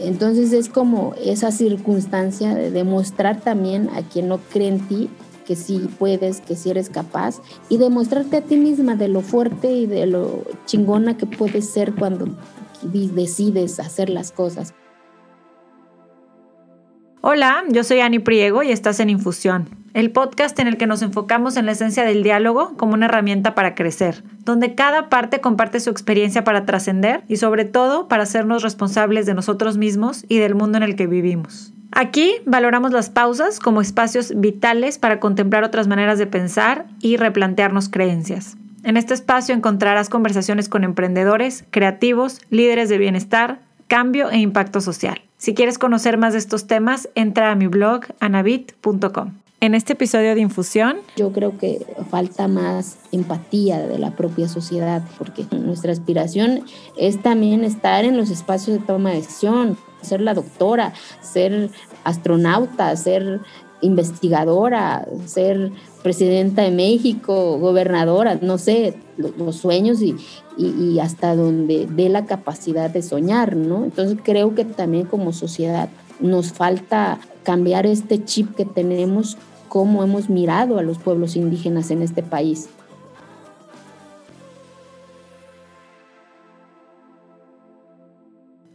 Entonces es como esa circunstancia de demostrar también a quien no cree en ti que sí puedes, que sí eres capaz y demostrarte a ti misma de lo fuerte y de lo chingona que puedes ser cuando decides hacer las cosas. Hola, yo soy Ani Priego y estás en Infusión, el podcast en el que nos enfocamos en la esencia del diálogo como una herramienta para crecer, donde cada parte comparte su experiencia para trascender y sobre todo para hacernos responsables de nosotros mismos y del mundo en el que vivimos. Aquí valoramos las pausas como espacios vitales para contemplar otras maneras de pensar y replantearnos creencias. En este espacio encontrarás conversaciones con emprendedores, creativos, líderes de bienestar, cambio e impacto social. Si quieres conocer más de estos temas, entra a mi blog anabit.com. En este episodio de Infusión, yo creo que falta más empatía de la propia sociedad, porque nuestra aspiración es también estar en los espacios de toma de decisión, ser la doctora, ser astronauta, ser investigadora, ser presidenta de México, gobernadora, no sé, los, sueños y, y, hasta donde dé la capacidad de soñar, ¿no? Entonces creo que también como sociedad nos falta cambiar este chip que tenemos, cómo hemos mirado a los pueblos indígenas en este país.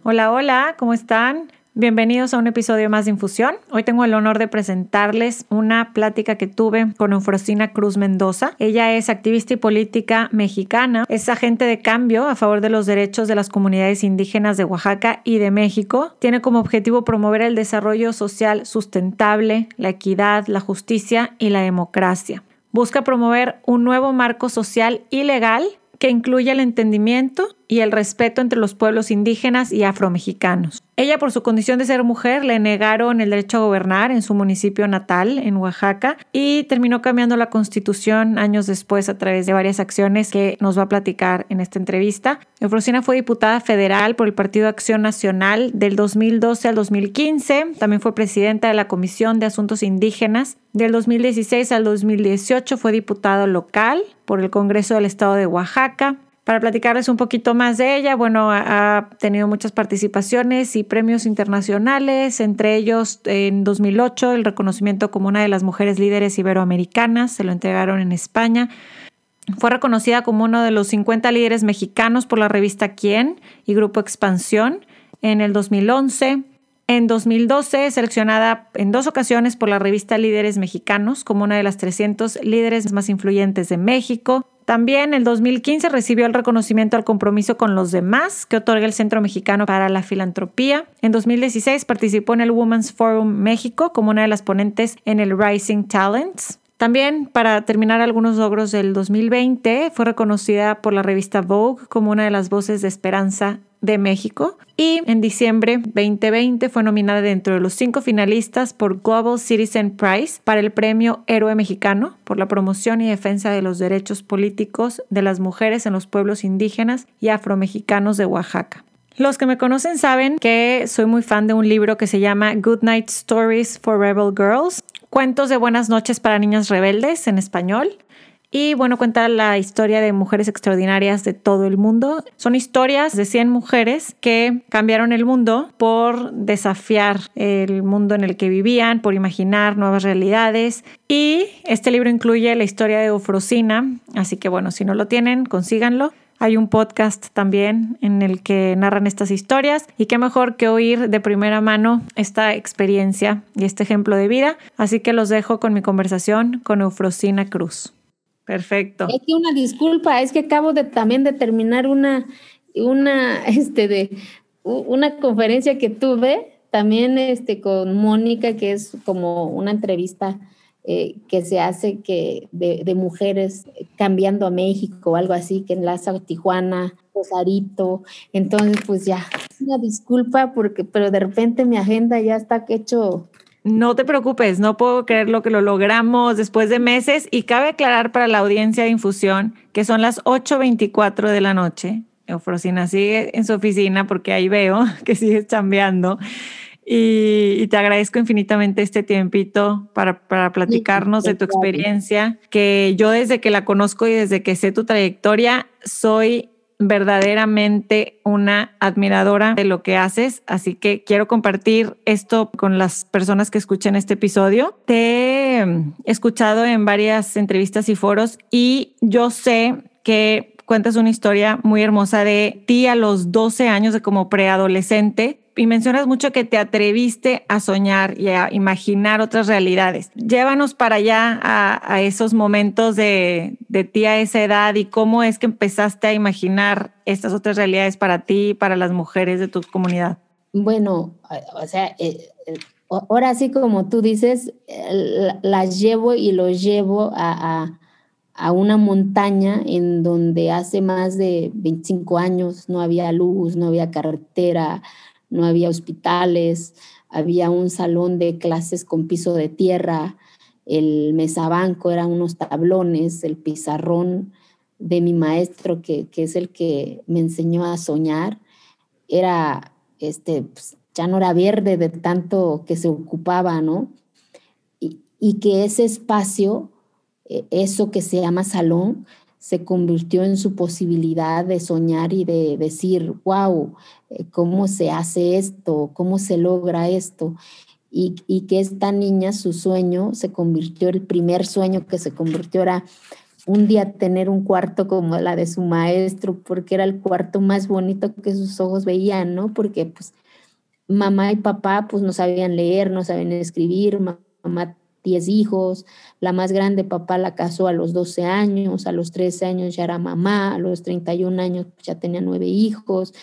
Hola, hola, ¿cómo están? Bienvenidos a un episodio más de Infusión. Hoy tengo el honor de presentarles una plática que tuve con Eufrosina Cruz Mendoza. Ella es activista y política mexicana, es agente de cambio a favor de los derechos de las comunidades indígenas de Oaxaca y de México. Tiene como objetivo promover el desarrollo social sustentable, la equidad, la justicia y la democracia. Busca promover un nuevo marco social y legal que incluya el entendimiento y el respeto entre los pueblos indígenas y afromexicanos. Ella, por su condición de ser mujer, le negaron el derecho a gobernar en su municipio natal, en Oaxaca, y terminó cambiando la constitución años después a través de varias acciones que nos va a platicar en esta entrevista. Eufrosina fue diputada federal por el Partido Acción Nacional del 2012 al 2015. También fue presidenta de la Comisión de Asuntos Indígenas. Del 2016 al 2018 fue diputado local por el Congreso del Estado de Oaxaca. Para platicarles un poquito más de ella, bueno, ha tenido muchas participaciones y premios internacionales, entre ellos en 2008 el reconocimiento como una de las mujeres líderes iberoamericanas, se lo entregaron en España. Fue reconocida como uno de los 50 líderes mexicanos por la revista Quién y Grupo Expansión en el 2011. En 2012, seleccionada en dos ocasiones por la revista Líderes Mexicanos como una de las 300 líderes más influyentes de México. También en 2015 recibió el reconocimiento al compromiso con los demás que otorga el Centro Mexicano para la Filantropía. En 2016 participó en el Women's Forum México como una de las ponentes en el Rising Talents. También, para terminar algunos logros del 2020, fue reconocida por la revista Vogue como una de las voces de esperanza de México y en diciembre 2020 fue nominada dentro de los cinco finalistas por Global Citizen Prize para el premio Héroe Mexicano por la promoción y defensa de los derechos políticos de las mujeres en los pueblos indígenas y afromexicanos de Oaxaca. Los que me conocen saben que soy muy fan de un libro que se llama Good Night Stories for Rebel Girls, cuentos de buenas noches para niñas rebeldes en español. Y bueno, cuenta la historia de mujeres extraordinarias de todo el mundo. Son historias de 100 mujeres que cambiaron el mundo por desafiar el mundo en el que vivían, por imaginar nuevas realidades. Y este libro incluye la historia de Eufrosina, así que bueno, si no lo tienen, consíganlo. Hay un podcast también en el que narran estas historias y qué mejor que oír de primera mano esta experiencia y este ejemplo de vida. Así que los dejo con mi conversación con Eufrosina Cruz. Perfecto. Es que una disculpa, es que acabo de también de terminar una, una, este, de, una conferencia que tuve también este, con Mónica, que es como una entrevista eh, que se hace que de, mujeres cambiando a México o algo así, que enlaza a Tijuana, Rosarito. Entonces, pues ya, una disculpa, porque, pero de repente mi agenda ya está hecho no te preocupes, no puedo creer lo que lo logramos después de meses y cabe aclarar para la audiencia de infusión que son las 8.24 de la noche. Eufrosina sigue en su oficina porque ahí veo que sigues chambeando y, te agradezco infinitamente este tiempito para, para platicarnos de tu experiencia, que yo desde que la conozco y desde que sé tu trayectoria soy verdaderamente una admiradora de lo que haces, así que quiero compartir esto con las personas que escuchen este episodio. Te he escuchado en varias entrevistas y foros y yo sé que cuentas una historia muy hermosa de ti a los 12 años de como preadolescente y mencionas mucho que te atreviste a soñar y a imaginar otras realidades. Llévanos para allá a, esos momentos de, de, ti a esa edad y cómo es que empezaste a imaginar estas otras realidades para ti y para las mujeres de tu comunidad. Bueno, o sea, eh, eh, ahora sí como tú dices, las llevo y los llevo a, a una montaña en donde hace más de 25 años no había luz, no había carretera, no había hospitales, había un salón de clases con piso de tierra, el mesabanco eran unos tablones, el pizarrón de mi maestro, que, es el que me enseñó a soñar, era, este, pues, ya no era verde de tanto que se ocupaba, ¿no? Y, y que ese espacio, e, eso que se llama salón, se convirtió en su posibilidad de soñar y de decir, wow, eh, ¿cómo se hace esto? ¿Cómo se logra esto? Y, que esta niña, su sueño, se convirtió, el primer sueño que se convirtió era un día tener un cuarto como la de su maestro, porque era el cuarto más bonito que sus ojos veían, ¿no? Porque pues mamá y papá pues no sabían leer, no sabían escribir, mamá 10 hijos, la más grande papá la casó a los 12 años, a los 13 años ya era mamá, a los 31 años ya tenía nueve hijos,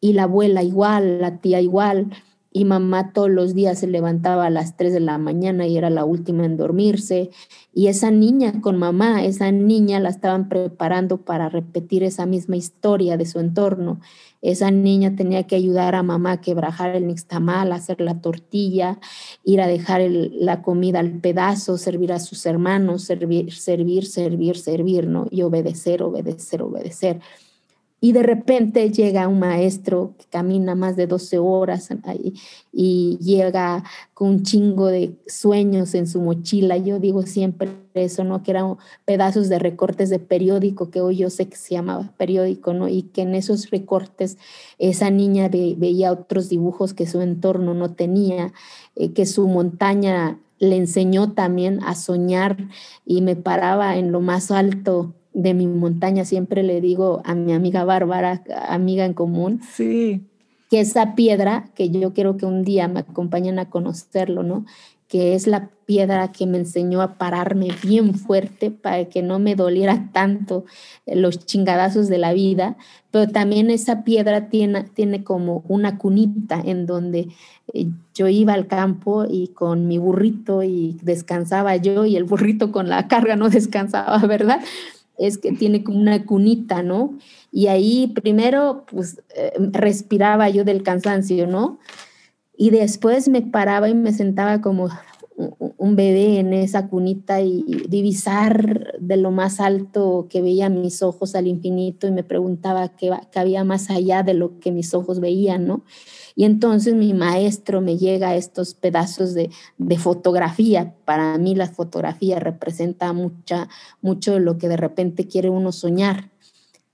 y la abuela igual, la tía igual, y mamá todos los días se levantaba a las 3 de la mañana y era la última en dormirse, y esa niña con mamá, esa niña la estaban preparando para repetir esa misma historia de su entorno. Esa niña tenía que ayudar a mamá a quebrajar el nixtamal, hacer la tortilla, ir a dejar la comida al pedazo, servir a sus hermanos, servir, servir, servir, servir, ¿no? Y obedecer, obedecer, obedecer. Y de repente llega un maestro que camina más de 12 horas y llega con un chingo de sueños en su mochila. Yo digo siempre eso, ¿no? Que eran pedazos de recortes de periódico, que hoy yo sé que se llamaba periódico, ¿no? Y que en esos recortes esa niña veía otros dibujos que su entorno no tenía, eh, que su montaña le enseñó también a soñar y me paraba en lo más alto de mi montaña, siempre le digo a mi amiga Bárbara, amiga en común, sí. que esa piedra, que yo quiero que un día me acompañen a conocerlo, ¿no? Que es la piedra que me enseñó a pararme bien fuerte para que no me doliera tanto los chingadazos de la vida, pero también esa piedra tiene, tiene como una cunita en donde eh, yo iba al campo y con mi burrito y descansaba yo y el burrito con la carga no descansaba, ¿verdad? Es que tiene como una cunita, ¿no? Y ahí primero, pues, eh, respiraba yo del cansancio, ¿no? Y después me paraba y me sentaba como un bebé en esa cunita y divisar de lo más alto que veía mis ojos al infinito y me preguntaba qué, qué había más allá de lo que mis ojos veían, ¿no? Y entonces mi maestro me llega a estos pedazos de, fotografía. Para mí la fotografía representa mucha, mucho de lo que de repente quiere uno soñar.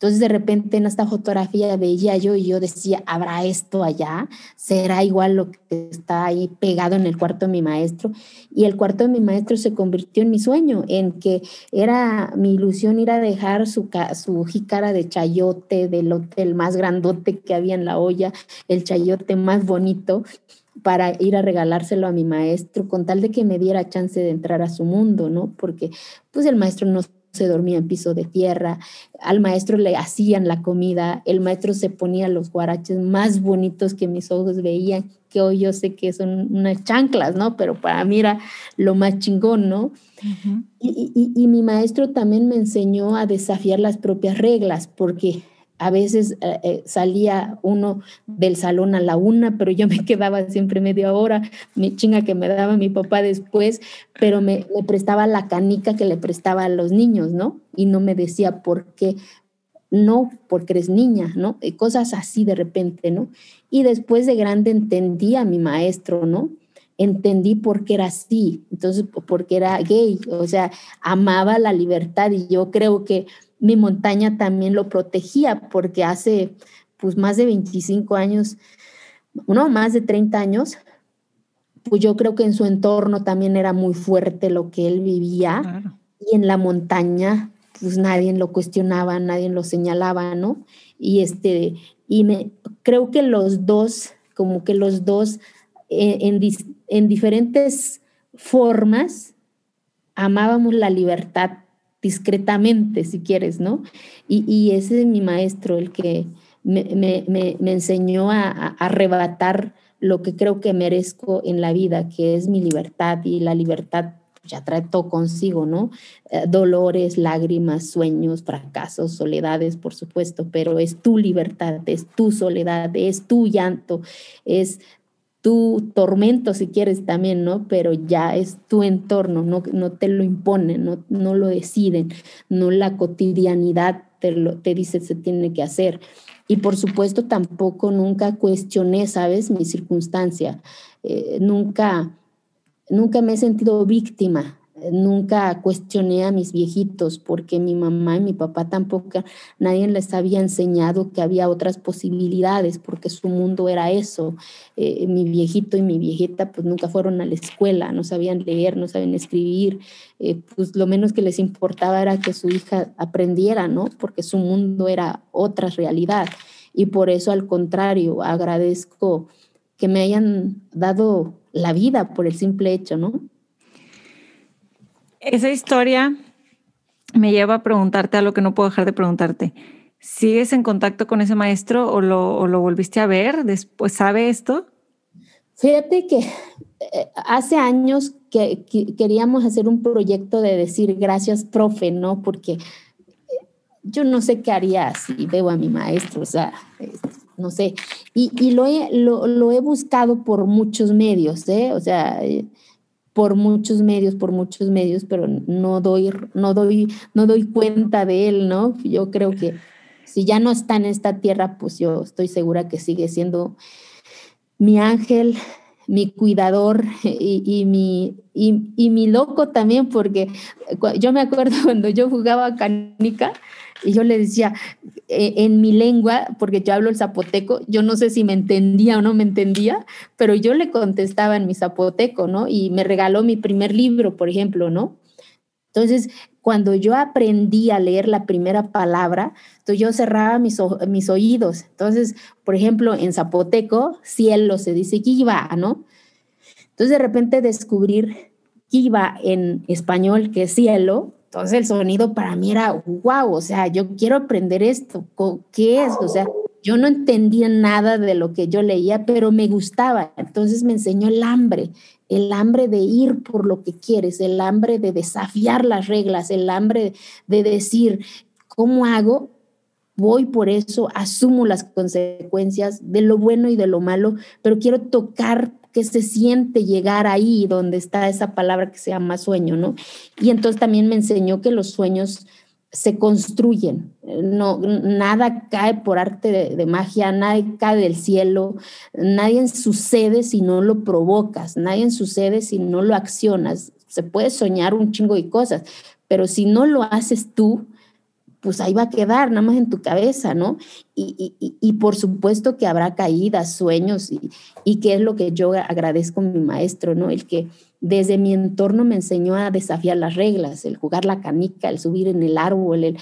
Entonces de repente en esta fotografía veía yo y yo decía, ¿habrá esto allá? ¿Será igual lo que está ahí pegado en el cuarto de mi maestro? Y el cuarto de mi maestro se convirtió en mi sueño, en que era mi ilusión ir a dejar su, su jícara de chayote del hotel más grandote que había en la olla, el chayote más bonito para ir a regalárselo a mi maestro con tal de que me diera chance de entrar a su mundo, ¿no? Porque pues el maestro no se dormía en piso de tierra, al maestro le hacían la comida, el maestro se ponía los guaraches más bonitos que mis ojos veían, que hoy yo sé que son unas chanclas, ¿no? Pero para mí era lo más chingón, ¿no? y, y mi maestro también me enseñó a desafiar las propias reglas, porque a veces eh, eh, salía uno del salón a la una, pero yo me quedaba siempre media hora, mi chinga que me daba mi papá después, pero me, prestaba la canica que le prestaba a los niños, ¿no? Y no me decía por qué, no, porque eres niña, ¿no? Cosas así de repente, ¿no? Y después de grande entendí a mi maestro, ¿no? Entendí por qué era así, entonces, porque era gay, o sea, amaba la libertad y yo creo que mi montaña también lo protegía porque hace pues más de 25 años, no, más de 30 años, pues yo creo que en su entorno también era muy fuerte lo que él vivía y en la montaña pues nadie lo cuestionaba, nadie lo señalaba, ¿no? Y este, y me, creo que los dos, como que los dos eh, en, en diferentes formas amábamos la libertad discretamente, si quieres, ¿no? Y, ese es mi maestro, el que me, me, enseñó a, a, arrebatar lo que creo que merezco en la vida, que es mi libertad, y la libertad ya trae todo consigo, ¿no? Eh, dolores, lágrimas, sueños, fracasos, soledades, por supuesto, pero es tu libertad, es tu soledad, es tu llanto, es tu tormento si quieres también, ¿no? Pero ya es tu entorno, no, no te lo imponen, no, no lo deciden, no la cotidianidad te, lo, te dice se tiene que hacer. Y por supuesto tampoco nunca cuestioné, ¿sabes? Mi circunstancia. Eh, nunca, nunca me he sentido víctima nunca cuestioné a mis viejitos porque mi mamá y mi papá tampoco, nadie les había enseñado que había otras posibilidades porque su mundo era eso. Eh, mi viejito y mi viejita pues nunca fueron a la escuela, no sabían leer, no sabían escribir, eh, pues lo menos que les importaba era que su hija aprendiera, ¿no? Porque su mundo era otra realidad. Y por eso al contrario, agradezco que me hayan dado la vida por el simple hecho, ¿no? Esa historia me lleva a preguntarte algo que no puedo dejar de preguntarte. ¿Sigues en contacto con ese maestro o lo, volviste a ver después? ¿Sabe esto? Fíjate que eh, hace años que, queríamos hacer un proyecto de decir gracias, profe, ¿no? Porque eh, yo no sé qué haría si veo a mi maestro, o sea, no sé. Y, lo, he, lo, he buscado por muchos medios, ¿eh? O sea, eh, por muchos medios, por muchos medios, pero no doy, no doy, no doy cuenta de él, ¿no? Yo creo que si ya no está en esta tierra, pues yo estoy segura que sigue siendo mi ángel, mi cuidador y, mi, y, mi loco también, porque yo me acuerdo cuando yo jugaba canica, y yo le decía eh, en mi lengua, porque yo hablo el zapoteco, yo no sé si me entendía o no me entendía, pero yo le contestaba en mi zapoteco, ¿no? Y me regaló mi primer libro, por ejemplo, ¿no? Entonces, cuando yo aprendí a leer la primera palabra, entonces yo cerraba mis, mis oídos. Entonces, por ejemplo, en zapoteco, cielo se dice kiva, ¿no? Entonces, de repente descubrir kiva en español, que es cielo, entonces el sonido para mí era, wow, o sea, yo quiero aprender esto, ¿qué es? O sea, yo no entendía nada de lo que yo leía, pero me gustaba. Entonces me enseñó el hambre, el hambre de ir por lo que quieres, el hambre de desafiar las reglas, el hambre de decir, ¿cómo hago? Voy por eso, asumo las consecuencias de lo bueno y de lo malo, pero quiero tocar que se siente llegar ahí donde está esa palabra que se llama sueño, ¿no? Y entonces también me enseñó que los sueños se construyen, no, nada cae por arte de, magia, nadie cae del cielo, nadie sucede si no lo provocas, nadie sucede si no lo accionas. Se puede soñar un chingo de cosas, pero si no lo haces tú, pues ahí va a quedar nada más en tu cabeza, ¿no? Y, y, por supuesto que habrá caídas, sueños, y, y que es lo que yo agradezco a mi maestro, ¿no? El que desde mi entorno me enseñó a desafiar las reglas, el jugar la canica, el subir en el árbol, el,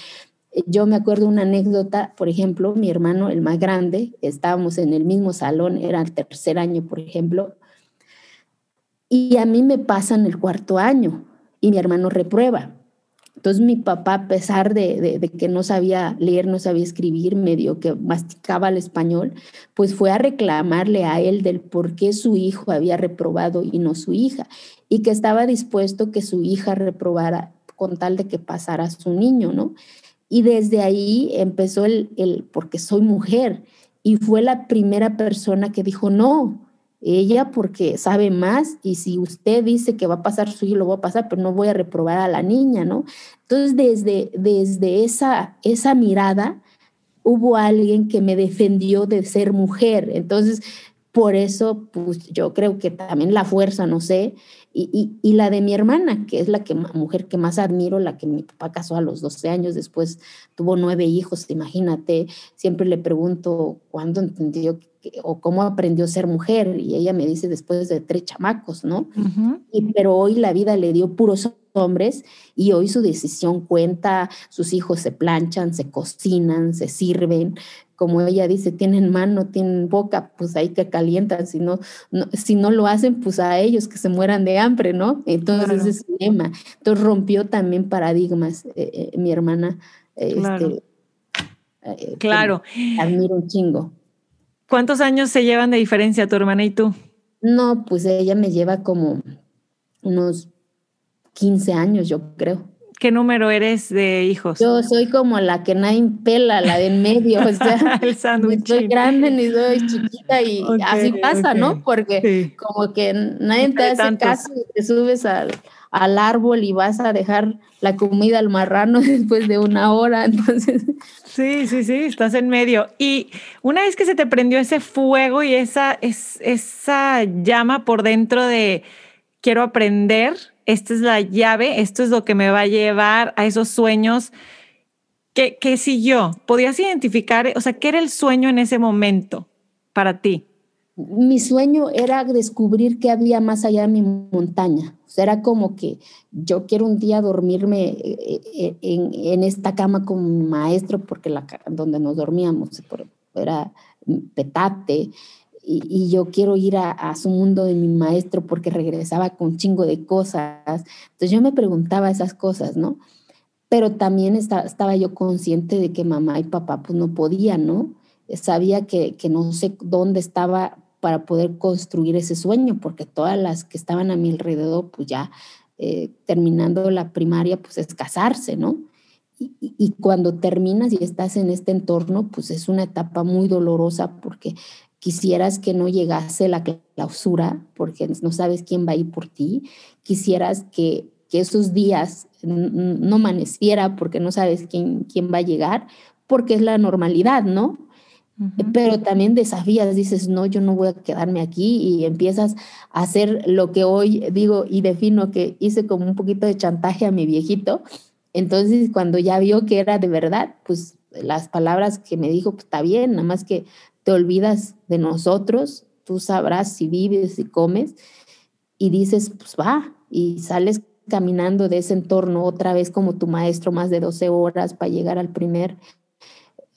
yo me acuerdo una anécdota, por ejemplo, mi hermano, el más grande, estábamos en el mismo salón, era el tercer año, por ejemplo, y a mí me pasan el cuarto año y mi hermano reprueba. Entonces mi papá, a pesar de, que no sabía leer, no sabía escribir, medio que masticaba el español, pues fue a reclamarle a él del por qué su hijo había reprobado y no su hija, y que estaba dispuesto que su hija reprobara con tal de que pasara su niño, ¿no? Y desde ahí empezó el, el porque soy mujer, y fue la primera persona que dijo, no, ella porque sabe más y si usted dice que va a pasar su hijo, lo va a pasar, pero no voy a reprobar a la niña, ¿no? Entonces, desde, desde esa, esa mirada, hubo alguien que me defendió de ser mujer. Entonces, por eso, pues yo creo que también la fuerza, no sé, y, y, la de mi hermana, que es la que, mujer que más admiro, la que mi papá casó a los 12 años, después tuvo nueve hijos, imagínate, siempre le pregunto cuándo entendió o cómo aprendió a ser mujer, y ella me dice después de tres chamacos, ¿no? y, pero hoy la vida le dio puros hombres y hoy su decisión cuenta, sus hijos se planchan, se cocinan, se sirven, como ella dice, tienen mano, tienen boca, pues ahí que calientan, si no, si no lo hacen, pues a ellos que se mueran de hambre, ¿no? Entonces ese es el tema. Entonces rompió también paradigmas, eh, eh, mi hermana. Claro. Este, claro. Admiro un chingo. ¿Cuántos años se llevan de diferencia tu hermana y tú? No, pues ella me lleva como unos 15 años, yo creo. ¿Qué número eres de hijos? Yo soy como la que nadie pela, la de en medio, o sea, el sándwich. soy grande ni soy chiquita y así pasa, ¿no? Porque como que nadie te hace caso y te subes al, al árbol y vas a dejar la comida al marrano después de una hora, entonces... Sí, sí, sí, estás en medio. Y una vez que se te prendió ese fuego y esa, es, esa llama por dentro de quiero aprender, esta es la llave, esto es lo que me va a llevar a esos sueños. Que, que si yo podías identificar, o sea, ¿qué era el sueño en ese momento para ti? Mi sueño era descubrir qué había más allá de mi montaña. O sea, era como que yo quiero un día dormirme eh, eh, en, en esta cama con mi maestro, porque la, donde nos dormíamos era petate y, yo quiero ir a, su mundo de mi maestro porque regresaba con chingo de cosas. Entonces yo me preguntaba esas cosas, ¿no? Pero también estaba yo consciente de que mamá y papá pues no podían, ¿no? Sabía que, que no sé dónde estaba para poder construir ese sueño, porque todas las que estaban a mi alrededor, pues ya eh, terminando la primaria, pues es casarse, ¿no? Y, y, cuando terminas y estás en este entorno, pues es una etapa muy dolorosa porque quisieras que no llegase la clausura porque no sabes quién va a ir por ti, quisieras que, que esos días no amaneciera porque no sabes quién, quién va a llegar, porque es la normalidad, ¿no? Pero también desafías, dices, no, yo no voy a quedarme aquí y empiezas a hacer lo que hoy digo y defino que hice como un poquito de chantaje a mi viejito. Entonces, cuando ya vio que era de verdad, pues las palabras que me dijo, pues está bien, nada más que olvidas de nosotros, tú sabrás si vives y comes y dices, pues va, y sales caminando de ese entorno otra vez como tu maestro más de 12 horas para llegar al primer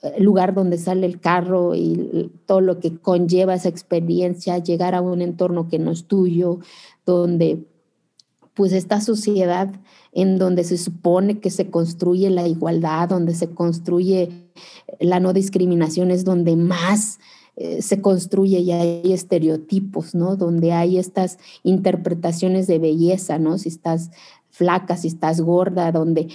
eh, lugar donde sale el carro y todo lo que conlleva esa experiencia, llegar a un entorno que no es tuyo, donde pues esta sociedad en donde se supone que se construye la igualdad, donde se construye la no discriminación, es donde más eh, se construye y hay estereotipos, ¿no? Donde hay estas interpretaciones de belleza, ¿no? Si estás flaca, si estás gorda, donde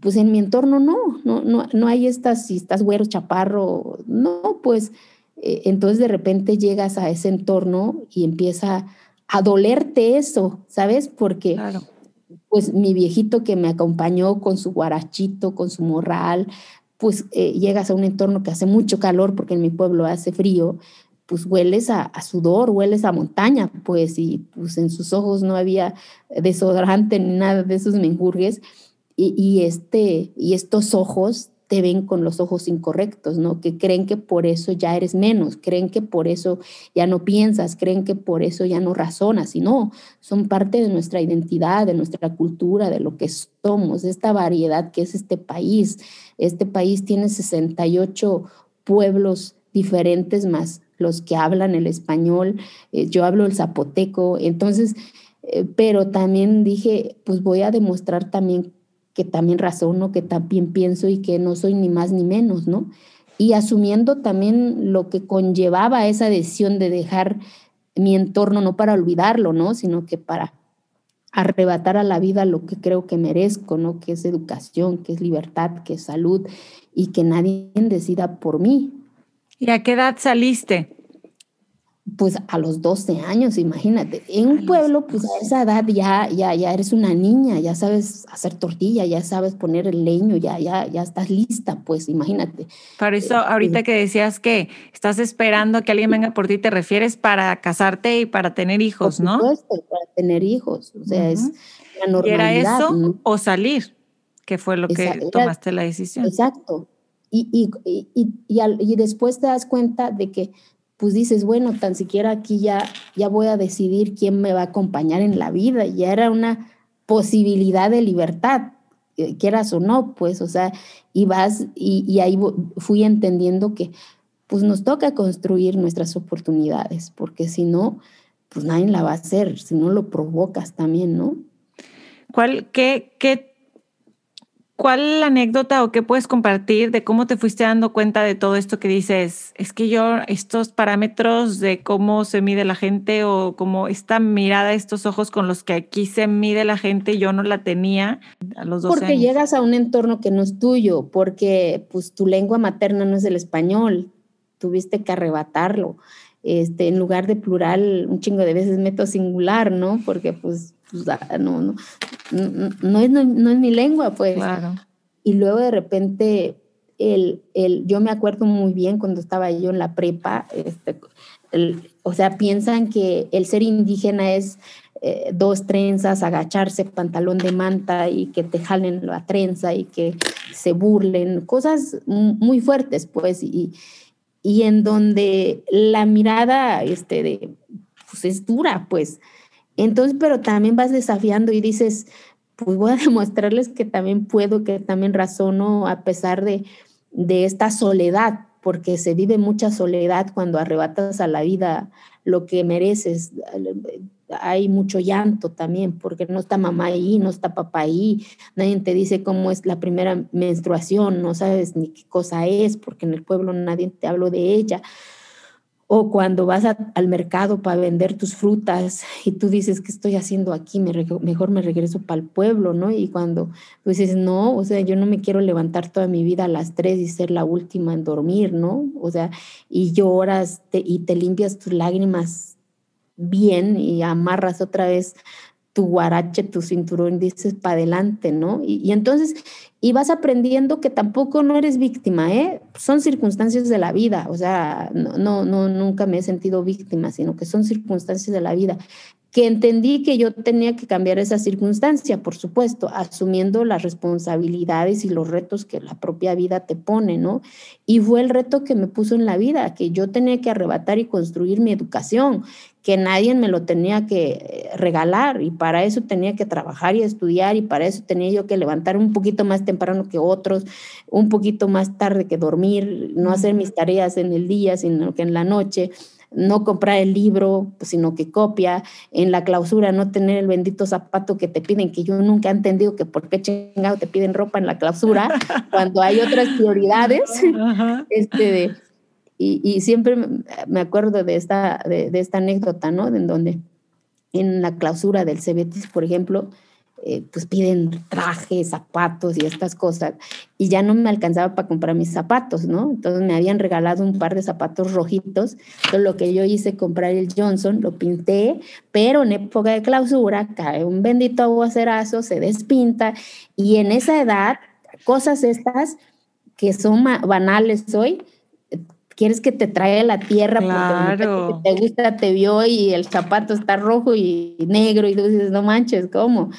pues en mi entorno no, no, no, no hay estas, si estás güero, chaparro, no, pues eh, entonces de repente llegas a ese entorno y empieza a dolerte eso, ¿sabes? Porque pues mi viejito que me acompañó con su guarachito, con su morral, pues eh, llegas a un entorno que hace mucho calor porque en mi pueblo hace frío, pues hueles a, sudor, hueles a montaña, pues y pues en sus ojos no había desodorante ni nada de esos menjurgues y, este, y estos ojos te ven con los ojos incorrectos, ¿no? Que creen que por eso ya eres menos, creen que por eso ya no piensas, creen que por eso ya no razonas, y no, son parte de nuestra identidad, de nuestra cultura, de lo que somos, esta variedad que es este país. Este país tiene 68 pueblos diferentes más los que hablan el español, eh, yo hablo el zapoteco, entonces, eh, pero también dije, pues voy a demostrar también que también razono, que también pienso y que no soy ni más ni menos, ¿no? Y asumiendo también lo que conllevaba esa decisión de dejar mi entorno, no para olvidarlo, ¿no? Sino que para arrebatar a la vida lo que creo que merezco, ¿no? Que es educación, que es libertad, que es salud y que nadie decida por mí. ¿Y a qué edad saliste? Pues a los 12 años, imagínate. En un pueblo, pues a esa edad ya, ya, ya eres una niña, ya sabes hacer tortilla, ya sabes poner el leño, ya, ya, ya estás lista, pues imagínate. Por eso, eh, ahorita que decías que estás esperando que alguien venga por ti, te refieres para casarte y para tener hijos, por supuesto, ¿no? para tener hijos. O sea, es la normalidad. ¿Y era eso o salir? Que fue lo que tomaste la decisión. Exacto. Y, y, y, y, después te das cuenta de que pues dices, bueno, tan siquiera aquí ya, ya voy a decidir quién me va a acompañar en la vida. Ya era una posibilidad de libertad, eh, quieras o no, pues, o sea, y vas, y, y ahí fui entendiendo que pues nos toca construir nuestras oportunidades, porque si no, pues nadie la va a hacer, si no lo provocas también, ¿no? ¿Cuál, qué, qué ¿Cuál anécdota o qué puedes compartir de cómo te fuiste dando cuenta de todo esto que dices? Es que yo, estos parámetros de cómo se mide la gente o como esta mirada, estos ojos con los que aquí se mide la gente, yo no la tenía a los 12 Porque llegas a un entorno que no es tuyo, porque pues tu lengua materna no es el español, tuviste que arrebatarlo. Este, en lugar de plural, un chingo de veces meto singular, ¿no? Porque pues pues, no, no, no, es, no, es mi lengua, pues. Y luego de repente, el, el, yo me acuerdo muy bien cuando estaba yo en la prepa, este, o sea, piensan que el ser indígena es eh, dos trenzas, agacharse, pantalón de manta y que te jalen la trenza y que se burlen, cosas muy fuertes, pues, y, y en donde la mirada este, de, pues es dura, pues. Entonces, pero también vas desafiando y dices, pues voy a demostrarles que también puedo, que también razono a pesar de, de esta soledad, porque se vive mucha soledad cuando arrebatas a la vida lo que mereces. Hay mucho llanto también, porque no está mamá ahí, no está papá ahí, nadie te dice cómo es la primera menstruación, no sabes ni qué cosa es, porque en el pueblo nadie te habló de ella o cuando vas al mercado para vender tus frutas y tú dices, ¿qué estoy haciendo aquí? mejor me regreso para el pueblo, ¿no? Y cuando tú dices, no, o sea, yo no me quiero levantar toda mi vida a las tres y ser la última en dormir, ¿no? O sea, y lloras y te limpias tus lágrimas bien y amarras otra vez tu guarache, tu cinturón, dices para adelante, ¿no? Y, entonces, y vas aprendiendo que tampoco no eres víctima, ¿eh? Son circunstancias de la vida, o sea, no, no, nunca me he sentido víctima, sino que son circunstancias de la vida que entendí que yo tenía que cambiar esa circunstancia, por supuesto, asumiendo las responsabilidades y los retos que la propia vida te pone, ¿no? Y fue el reto que me puso en la vida, que yo tenía que arrebatar y construir mi educación, que nadie me lo tenía que eh, regalar y para eso tenía que trabajar y estudiar y para eso tenía yo que levantar un poquito más temprano que otros, un poquito más tarde que dormir, no hacer mis tareas en el día, sino que en la noche no comprar el libro, pues, sino que copia, en la clausura no tener el bendito zapato que te piden, que yo nunca he entendido que por qué chingado te piden ropa en la clausura, cuando hay otras prioridades. este, y, y, siempre me acuerdo de esta, de, de esta anécdota, ¿no? En donde en la clausura del Cebetis, por ejemplo, eh, pues piden trajes, zapatos y estas cosas. Y ya no me alcanzaba para comprar mis zapatos, ¿no? Entonces me habían regalado un par de zapatos rojitos. Entonces lo que yo hice, comprar el Johnson, lo pinté, pero en época de clausura cae un bendito aguacerazo, se despinta. Y en esa edad, cosas estas que son banales hoy, quieres que te traiga la tierra claro. porque te gusta, te vio y el zapato está rojo y negro y tú dices, no manches, ¿cómo?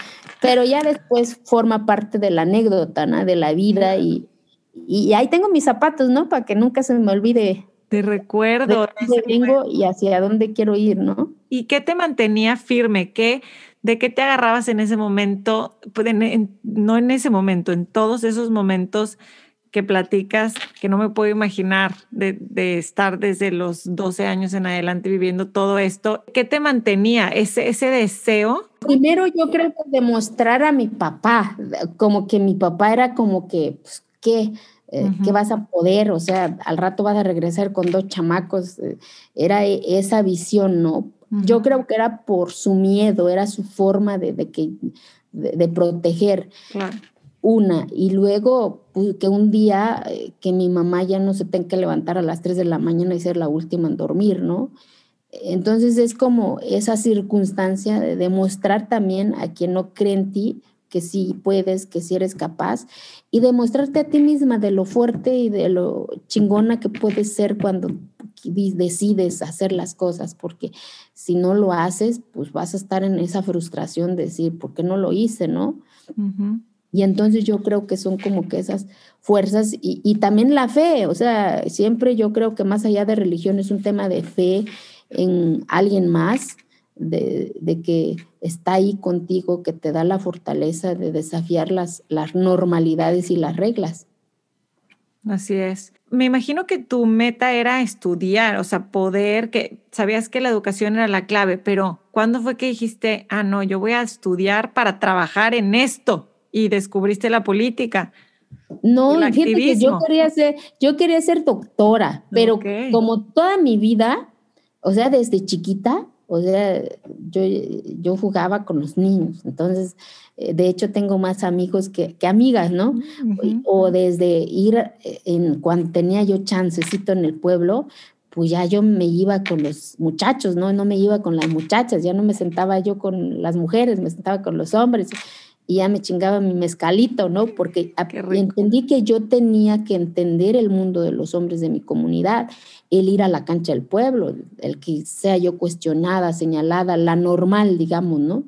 Pero ya después forma parte de la anécdota, ¿no? De la vida y, y ahí tengo mis zapatos, ¿no? Para que nunca se me olvide. Te recuerdo. De dónde vengo y hacia dónde quiero ir, ¿no? ¿Y qué te mantenía firme? ¿Qué, ¿De qué te agarrabas en ese momento? Pues, no en ese momento, en todos esos momentos que platicas, que no me puedo imaginar de, de, estar desde los 12 años en adelante viviendo todo esto. ¿Qué te mantenía ese, ese deseo? Primero yo creo que demostrar a mi papá, como que mi papá era como que, pues, ¿qué? Eh, ¿Qué vas a poder? O sea, al rato vas a regresar con dos chamacos. Eh, era e, esa visión, ¿no? Yo creo que era por su miedo, era su forma de, de que, de, de proteger. Claro una, y luego pues, que un día eh, que mi mamá ya no se tenga que levantar a las 3 de la mañana y ser la última en dormir, ¿no? Entonces es como esa circunstancia de demostrar también a quien no cree en ti que sí puedes, que sí eres capaz y demostrarte a ti misma de lo fuerte y de lo chingona que puedes ser cuando decides hacer las cosas, porque si no lo haces, pues vas a estar en esa frustración de decir, ¿por qué no lo hice, no? Y entonces yo creo que son como que esas fuerzas y, también la fe, o sea, siempre yo creo que más allá de religión es un tema de fe en alguien más, de, de que está ahí contigo, que te da la fortaleza de desafiar las, las normalidades y las reglas. Así es. Me imagino que tu meta era estudiar, o sea, poder, que sabías que la educación era la clave, pero ¿cuándo fue que dijiste, ah, no, yo voy a estudiar para trabajar en esto y descubriste la política? No, fíjate que yo quería ser, yo quería ser doctora, pero como toda mi vida, o sea, desde chiquita, o sea, yo, yo jugaba con los niños, entonces, eh, de hecho, tengo más amigos que, que amigas, ¿no? O desde ir, eh, en, cuando tenía yo chancecito en el pueblo, pues ya yo me iba con los muchachos, ¿no? No me iba con las muchachas, ya no me sentaba yo con las mujeres, me sentaba con los hombres y ya me chingaba mi mezcalito, ¿no? Porque entendí que yo tenía que entender el mundo de los hombres de mi comunidad, el ir a la cancha del pueblo, el que sea yo cuestionada, señalada, la normal, digamos, ¿no?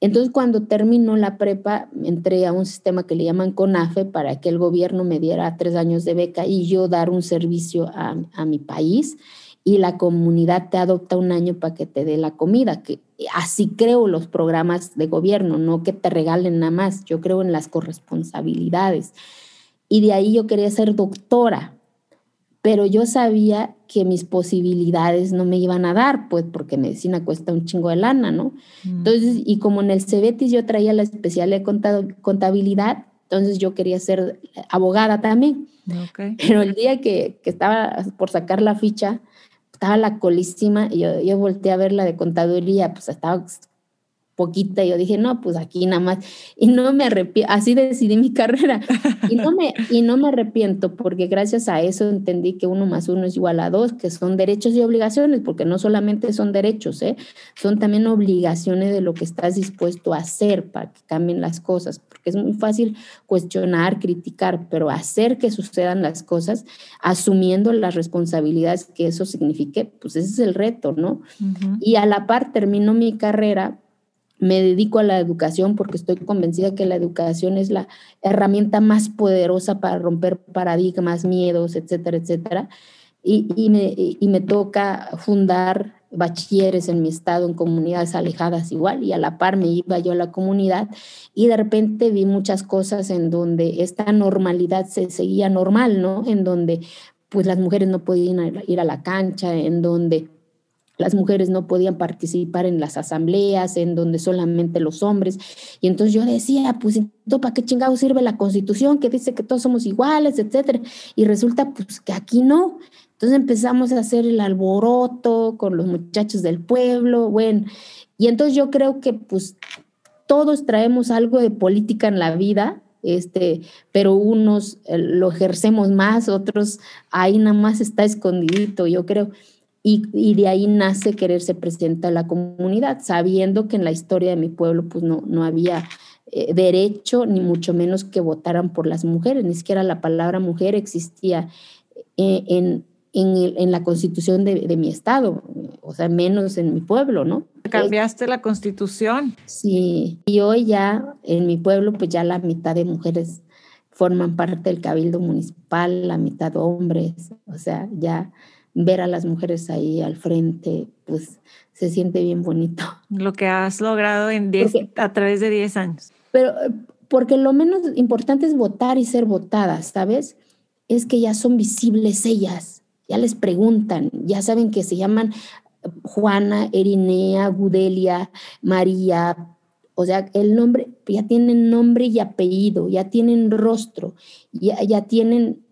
Entonces, cuando terminó la prepa, entré a un sistema que le llaman CONAFE para que el gobierno me diera tres años de beca y yo dar un servicio a, a mi país y la comunidad te adopta un año para que te dé la comida, que así creo los programas de gobierno, no que te regalen nada más, yo creo en las corresponsabilidades. Y de ahí yo quería ser doctora, pero yo sabía que mis posibilidades no me iban a dar, pues porque medicina cuesta un chingo de lana, ¿no? Mm. Entonces, y como en el Cebetis yo traía la especialidad de contabilidad, entonces yo quería ser abogada también. Pero el día que, que, estaba por sacar la ficha, estaba la colísima y yo, yo volteé a ver la de contaduría, pues estaba poquita, yo dije, no, pues aquí nada más, y no me arrepiento, así decidí mi carrera, y no, me, y no me arrepiento, porque gracias a eso entendí que uno más uno es igual a dos, que son derechos y obligaciones, porque no solamente son derechos, ¿eh? son también obligaciones de lo que estás dispuesto a hacer para que cambien las cosas, porque es muy fácil cuestionar, criticar, pero hacer que sucedan las cosas, asumiendo las responsabilidades que eso signifique, pues ese es el reto, ¿no? Y a la par termino mi carrera me dedico a la educación porque estoy convencida que la educación es la herramienta más poderosa para romper paradigmas, miedos, etcétera, etcétera. Y, y, me, y, me, toca fundar bachilleres en mi estado, en comunidades alejadas igual, y a la par me iba yo a la comunidad y de repente vi muchas cosas en donde esta normalidad se seguía normal, ¿no? En donde pues las mujeres no podían ir a la cancha, en donde las mujeres no podían participar en las asambleas, en donde solamente los hombres. Y entonces yo decía, pues, ¿para qué chingado sirve la constitución que dice que todos somos iguales, etcétera? Y resulta, pues, que aquí no. Entonces empezamos a hacer el alboroto con los muchachos del pueblo, bueno. Y entonces yo creo que, pues, todos traemos algo de política en la vida, este, pero unos eh, lo ejercemos más, otros ahí nada más está escondidito, yo creo. Y, de ahí nace quererse presentar a la comunidad, sabiendo que en la historia de mi pueblo pues no, no había eh, derecho, ni mucho menos que votaran por las mujeres, ni siquiera la palabra mujer existía eh, en, en, en, la constitución de, de, mi estado, o sea, menos en mi pueblo, ¿no? Cambiaste la constitución. Sí, y hoy ya en mi pueblo pues ya la mitad de mujeres forman parte del cabildo municipal, la mitad hombres, o sea, ya ver a las mujeres ahí al frente, pues se siente bien bonito. Lo que has logrado en a través de 10 años. Pero porque lo menos importante es votar y ser votadas, ¿sabes? Es que ya son visibles ellas, ya les preguntan, ya saben que se llaman Juana, Erinea, Gudelia, María, o sea, el nombre, ya tienen nombre y apellido, ya tienen rostro, ya, ya tienen eh,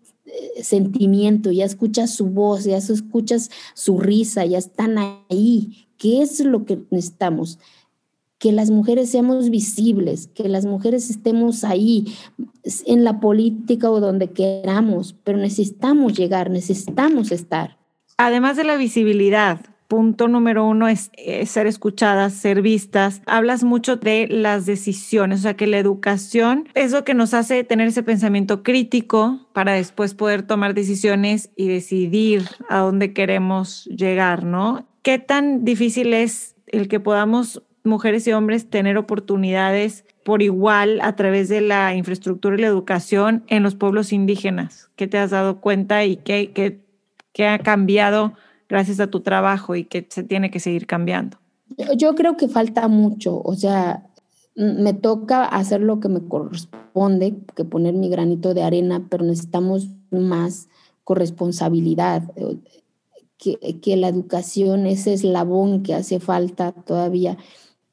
sentimiento, ya escuchas su voz, ya escuchas su risa, ya están ahí. ¿Qué es lo que necesitamos? Que las mujeres seamos visibles, que las mujeres estemos ahí en la política o donde queramos, pero necesitamos llegar, necesitamos estar. Además de la visibilidad, punto número uno es, ser escuchadas, ser vistas. Hablas mucho de las decisiones, o sea que la educación es lo que nos hace tener ese pensamiento crítico para después poder tomar decisiones y decidir a dónde queremos llegar, ¿no? ¿Qué tan difícil es el que podamos mujeres y hombres tener oportunidades por igual a través de la infraestructura y la educación en los pueblos indígenas? ¿Qué te has dado cuenta y qué, qué, qué ha cambiado gracias a tu trabajo y que se tiene que seguir cambiando? Yo creo que falta mucho, o sea, me toca hacer lo que me corresponde, que poner mi granito de arena, pero necesitamos más corresponsabilidad, eh, que, que la educación, ese eslabón que hace falta todavía,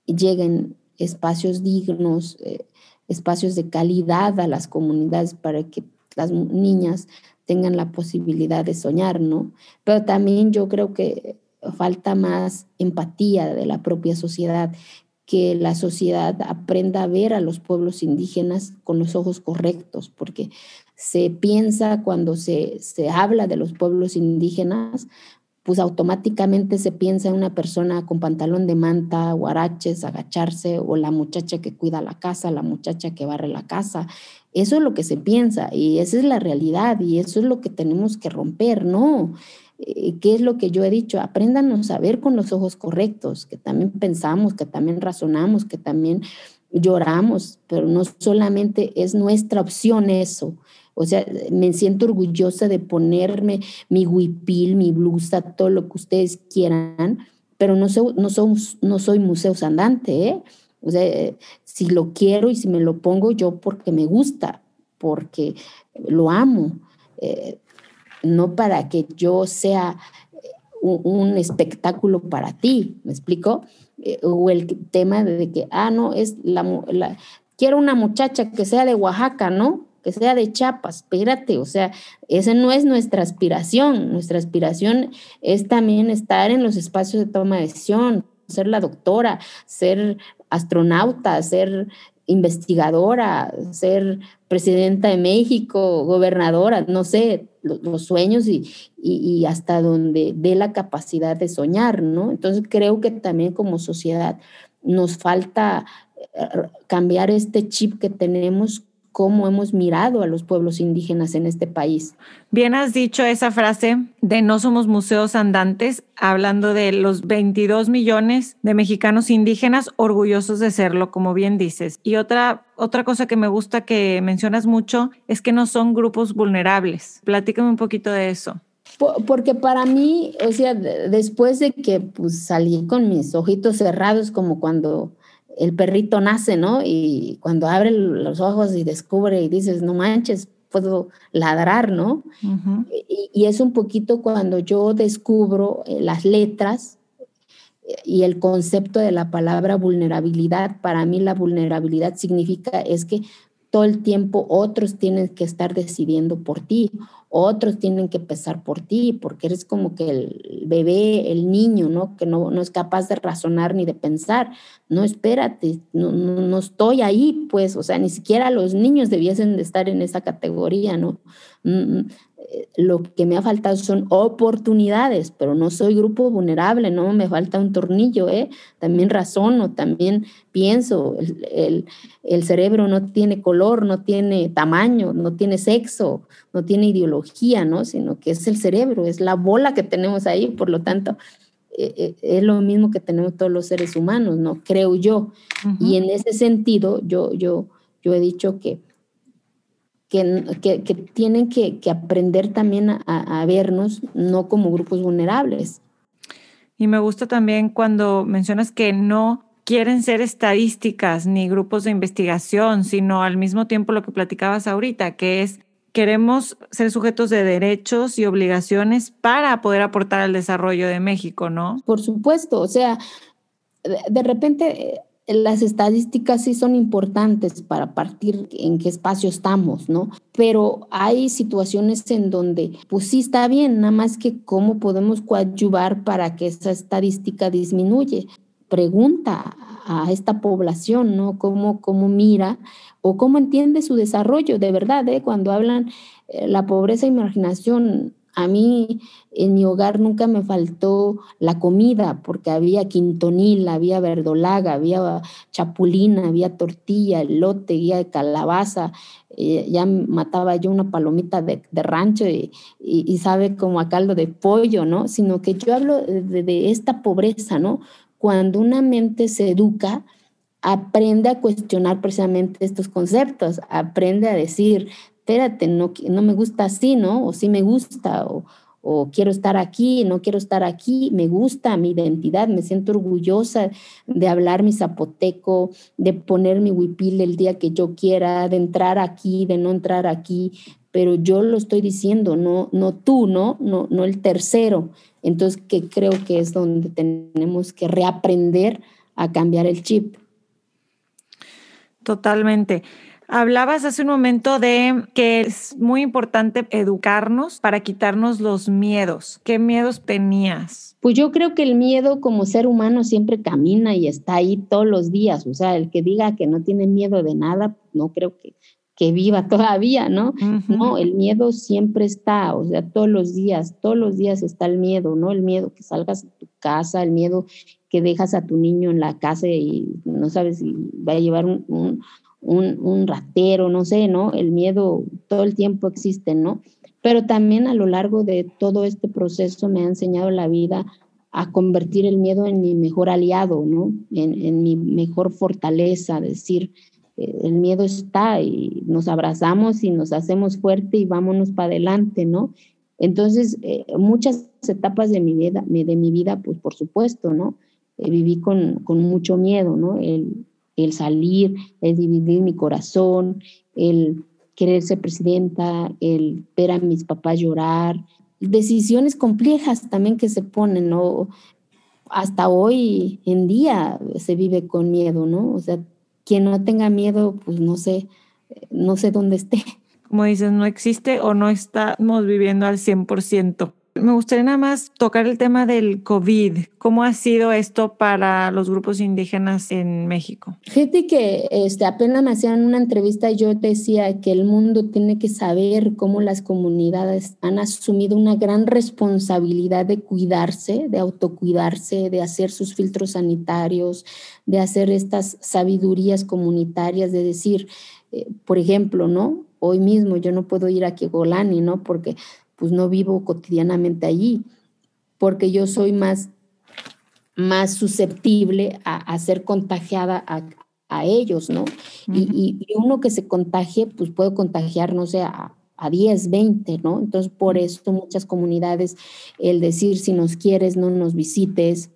lleguen espacios dignos, eh, espacios de calidad a las comunidades para que las niñas tengan la posibilidad de soñar, ¿no? Pero también yo creo que falta más empatía de la propia sociedad, que la sociedad aprenda a ver a los pueblos indígenas con los ojos correctos, porque se piensa cuando se, se habla de los pueblos indígenas, pues automáticamente se piensa en una persona con pantalón de manta, guaraches, agacharse, o la muchacha que cuida la casa, la muchacha que barre la casa. Eso es lo que se piensa y esa es la realidad y eso es lo que tenemos que romper, ¿no? Eh, ¿Qué es lo que yo he dicho? Apréndanos a ver con los ojos correctos, que también pensamos, que también razonamos, que también lloramos, pero no solamente es nuestra opción eso, o sea, me siento orgullosa de ponerme mi huipil, mi blusa, todo lo que ustedes quieran, pero no soy, no no soy museo andante, ¿eh? O sea, si lo quiero y si me lo pongo yo porque me gusta, porque lo amo, eh, no para que yo sea un, espectáculo para ti, ¿me explico? Eh, o el tema de que, ah, no, es la, la, quiero una muchacha que sea de Oaxaca, ¿no? que sea de chapas, espérate, o sea, esa no es nuestra aspiración, nuestra aspiración es también estar en los espacios de toma de decisión, ser la doctora, ser astronauta, ser investigadora, ser presidenta de México, gobernadora, no sé, los, sueños y, y, hasta donde dé la capacidad de soñar, ¿no? Entonces creo que también como sociedad nos falta eh, cambiar este chip que tenemos cómo hemos mirado a los pueblos indígenas en este país. Bien has dicho esa frase de no somos museos andantes, hablando de los 22 millones de mexicanos indígenas orgullosos de serlo, como bien dices. Y otra, otra cosa que me gusta que mencionas mucho es que no son grupos vulnerables. Platícame un poquito de eso. Porque para mí, o sea, después de que pues, salí con mis ojitos cerrados, como cuando el perrito nace, ¿no? Y cuando abre los ojos y descubre y dices, no manches, puedo ladrar, ¿no? y, es un poquito cuando yo descubro eh, las letras eh, y el concepto de la palabra vulnerabilidad. Para mí la vulnerabilidad significa es que todo el tiempo otros tienen que estar decidiendo por ti, otros tienen que pesar por ti, porque eres como que el bebé, el niño, ¿no? Que no, no es capaz de razonar ni de pensar. No, espérate, no, no, no, estoy ahí, pues, o sea, ni siquiera los niños debiesen de estar en esa categoría, ¿no? Eh, lo que me ha faltado son oportunidades, pero no soy grupo vulnerable, no me falta un tornillo, ¿eh? También razono, también pienso, el, el, cerebro no tiene color, no tiene tamaño, no tiene sexo, no tiene ideología, ¿no? Sino que es el cerebro, es la bola que tenemos ahí, por lo tanto, eh, eh, es lo mismo que tenemos todos los seres humanos, ¿no? Creo yo. Y en ese sentido, yo, yo, yo he dicho que que, que, tienen que, que, aprender también a, a, vernos no como grupos vulnerables. Y me gusta también cuando mencionas que no quieren ser estadísticas ni grupos de investigación, sino al mismo tiempo lo que platicabas ahorita, que es queremos ser sujetos de derechos y obligaciones para poder aportar al desarrollo de México, ¿no? Por supuesto, o sea, de repente las estadísticas sí son importantes para partir en qué espacio estamos, ¿no? Pero hay situaciones en donde, pues sí está bien, nada más que cómo podemos coadyuvar para que esa estadística disminuye. Pregunta a esta población, ¿no? ¿Cómo, cómo mira o cómo entiende su desarrollo de verdad, ¿eh? Cuando hablan eh, la pobreza y marginación a mí en mi hogar nunca me faltó la comida, porque había quintonil, había verdolaga, había chapulina, había tortilla, elote, guía de calabaza, eh, ya mataba yo una palomita de, rancho y, sabe como a caldo de pollo, ¿no? Sino que yo hablo de, de esta pobreza, ¿no? Cuando una mente se educa, aprende a cuestionar precisamente estos conceptos, aprende a decir, espérate, no, no me gusta así, ¿no? O sí me gusta, o, quiero estar aquí, no quiero estar aquí, me gusta mi identidad, me siento orgullosa de hablar mi zapoteco, de poner mi huipil el día que yo quiera, de entrar aquí, de no entrar aquí, pero yo lo estoy diciendo, no, no tú, ¿no? No, no el tercero. Entonces, creo que es donde tenemos que reaprender a cambiar el chip. Totalmente. Hablabas hace un momento de que es muy importante educarnos para quitarnos los miedos. ¿Qué miedos tenías? Pues yo creo que el miedo como ser humano siempre camina y está ahí todos los días. O sea, el que diga que no tiene miedo de nada, no creo que, que viva todavía, ¿no? No, el miedo siempre está, o sea, todos los días, todos los días está el miedo, ¿no? El miedo que salgas de tu casa, el miedo que dejas a tu niño en la casa y no sabes si va a llevar un un, ratero, no sé, ¿no? El miedo todo el tiempo existe, ¿no? Pero también a lo largo de todo este proceso me ha enseñado la vida a convertir el miedo en mi mejor aliado, ¿no? En, mi mejor fortaleza, decir, eh, el miedo está y nos abrazamos y nos hacemos fuerte y vámonos para adelante, ¿no? Entonces, eh, muchas etapas de mi vida, de mi vida, pues por supuesto, ¿no? Eh, viví con, con, mucho miedo, ¿no? El, el salir, el dividir mi corazón, el querer ser presidenta, el ver a mis papás llorar, decisiones complejas también que se ponen, ¿no? Hasta hoy en día se vive con miedo, ¿no? O sea, quien no tenga miedo, pues no sé, no sé dónde esté. Como dices, no existe o no estamos viviendo al 100%. Me gustaría nada más tocar el tema del COVID. ¿Cómo ha sido esto para los grupos indígenas en México? Fíjate que este, apenas me hacían una entrevista y yo decía que el mundo tiene que saber cómo las comunidades han asumido una gran responsabilidad de cuidarse, de autocuidarse, de hacer sus filtros sanitarios, de hacer estas sabidurías comunitarias, de decir, eh, por ejemplo, ¿no? Hoy mismo yo no puedo ir a Kegolani, ¿no? Porque pues no vivo cotidianamente allí, porque yo soy más, más susceptible a, ser contagiada a, ellos, ¿no? y, uno que se contagie, pues puede contagiar, no sé, a, a 10, 20, ¿no? Entonces, por eso muchas comunidades, el decir, si nos quieres, no nos visites,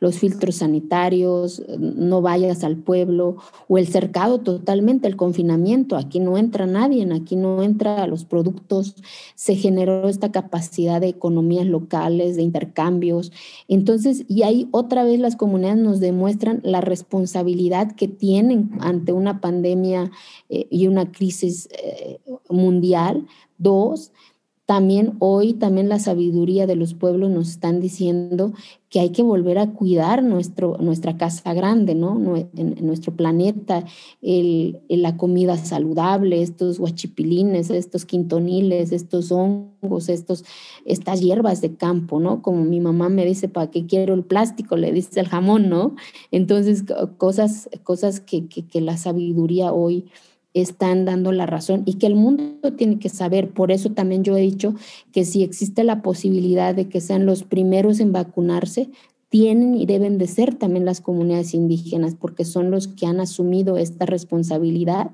los filtros sanitarios, no vayas al pueblo, o el cercado totalmente, el confinamiento, aquí no entra nadie, aquí no entra los productos, se generó esta capacidad de economías locales, de intercambios. Entonces, y ahí otra vez las comunidades nos demuestran la responsabilidad que tienen ante una pandemia eh, y una crisis eh, mundial. Dos, también hoy, también la sabiduría de los pueblos nos están diciendo que hay que volver a cuidar nuestro, nuestra casa grande, ¿no? En, nuestro planeta, el, la comida saludable, estos guachipilines, estos quintoniles, estos hongos, estos, estas hierbas de campo, ¿no? Como mi mamá me dice, ¿para qué quiero el plástico? Le dice el jamón, ¿no? Entonces, cosas, cosas que, que, que la sabiduría hoy están dando la razón y que el mundo tiene que saber. Por eso también yo he dicho que si existe la posibilidad de que sean los primeros en vacunarse, tienen y deben de ser también las comunidades indígenas, porque son los que han asumido esta responsabilidad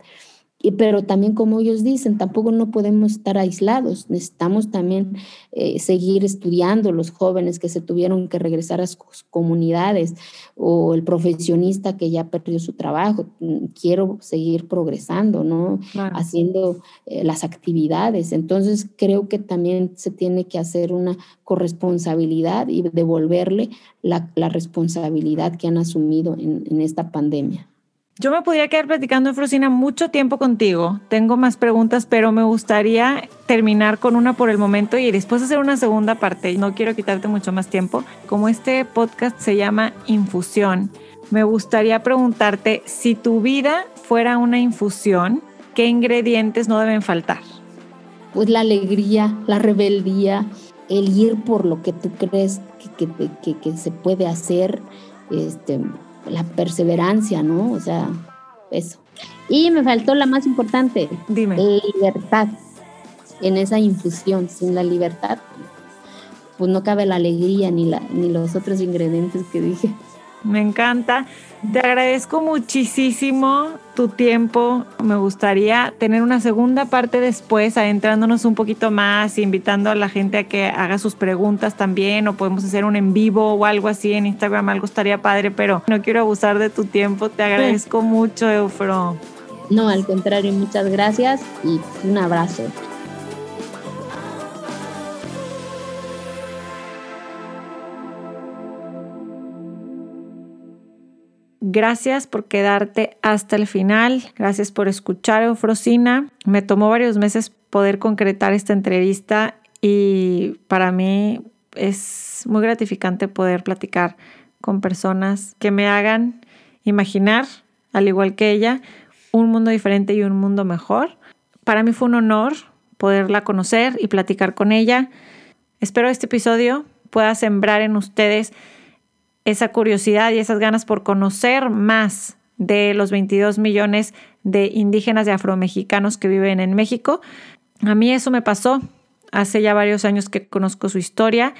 pero también como ellos dicen, tampoco no podemos estar aislados, necesitamos también eh, seguir estudiando los jóvenes que se tuvieron que regresar a sus comunidades o el profesionista que ya perdió su trabajo. Mm, quiero seguir progresando, ¿no? Haciendo eh, las actividades. Entonces creo que también se tiene que hacer una corresponsabilidad y devolverle la, responsabilidad que han asumido en esta pandemia. Yo me podría quedar platicando, Frosina, mucho tiempo contigo. Tengo más preguntas, pero me gustaría terminar con una por el momento y después hacer una segunda parte. No quiero quitarte mucho más tiempo. Como este podcast se llama Infusión, me gustaría preguntarte si tu vida fuera una infusión, ¿qué ingredientes no deben faltar? pues la alegría, la rebeldía, el ir por lo que tú crees que, que, que, se puede hacer, este, la perseverancia, ¿no? O sea, eso. Y me faltó la más importante, Dime. libertad en esa infusión. Sin la libertad, pues no cabe la alegría ni, la, ni los otros ingredientes que dije. Me encanta. Te agradezco muchísimo tu tiempo. Me gustaría tener una segunda parte después, adentrándonos un poquito más, invitando a la gente a que haga sus preguntas también, o podemos hacer un en vivo o algo así en Instagram, algo estaría padre, pero no quiero abusar de tu tiempo. Te agradezco mucho, Eufro. No, al contrario, muchas gracias y un abrazo. Gracias por quedarte hasta el final. Gracias por escuchar, Eufrosina. Me tomó varios meses poder concretar esta entrevista y para mí es muy gratificante poder platicar con personas que me hagan imaginar, al igual que ella, un mundo diferente y un mundo mejor. Para mí fue un honor poderla conocer y platicar con ella. Espero este episodio pueda sembrar en ustedes esa curiosidad y esas ganas por conocer más de los 22 millones de indígenas y afromexicanos que viven en México. A mí eso me pasó hace ya varios años que conozco su historia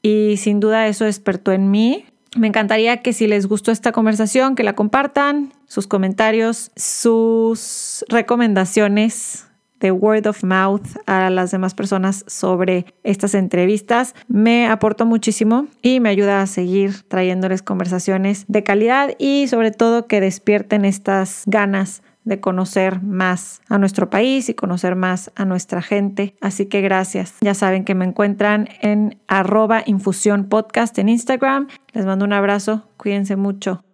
y sin duda eso despertó en mí. Me encantaría que si les gustó esta conversación, que la compartan, sus comentarios, sus recomendaciones word of mouth a las demás personas sobre estas entrevistas me aportó muchísimo y me ayuda a seguir trayéndoles conversaciones de calidad y sobre todo que despierten estas ganas de conocer más a nuestro país y conocer más a nuestra gente. Así que gracias. Ya saben que me encuentran en arroba infusión podcast en Instagram. Les mando un abrazo. Cuídense mucho.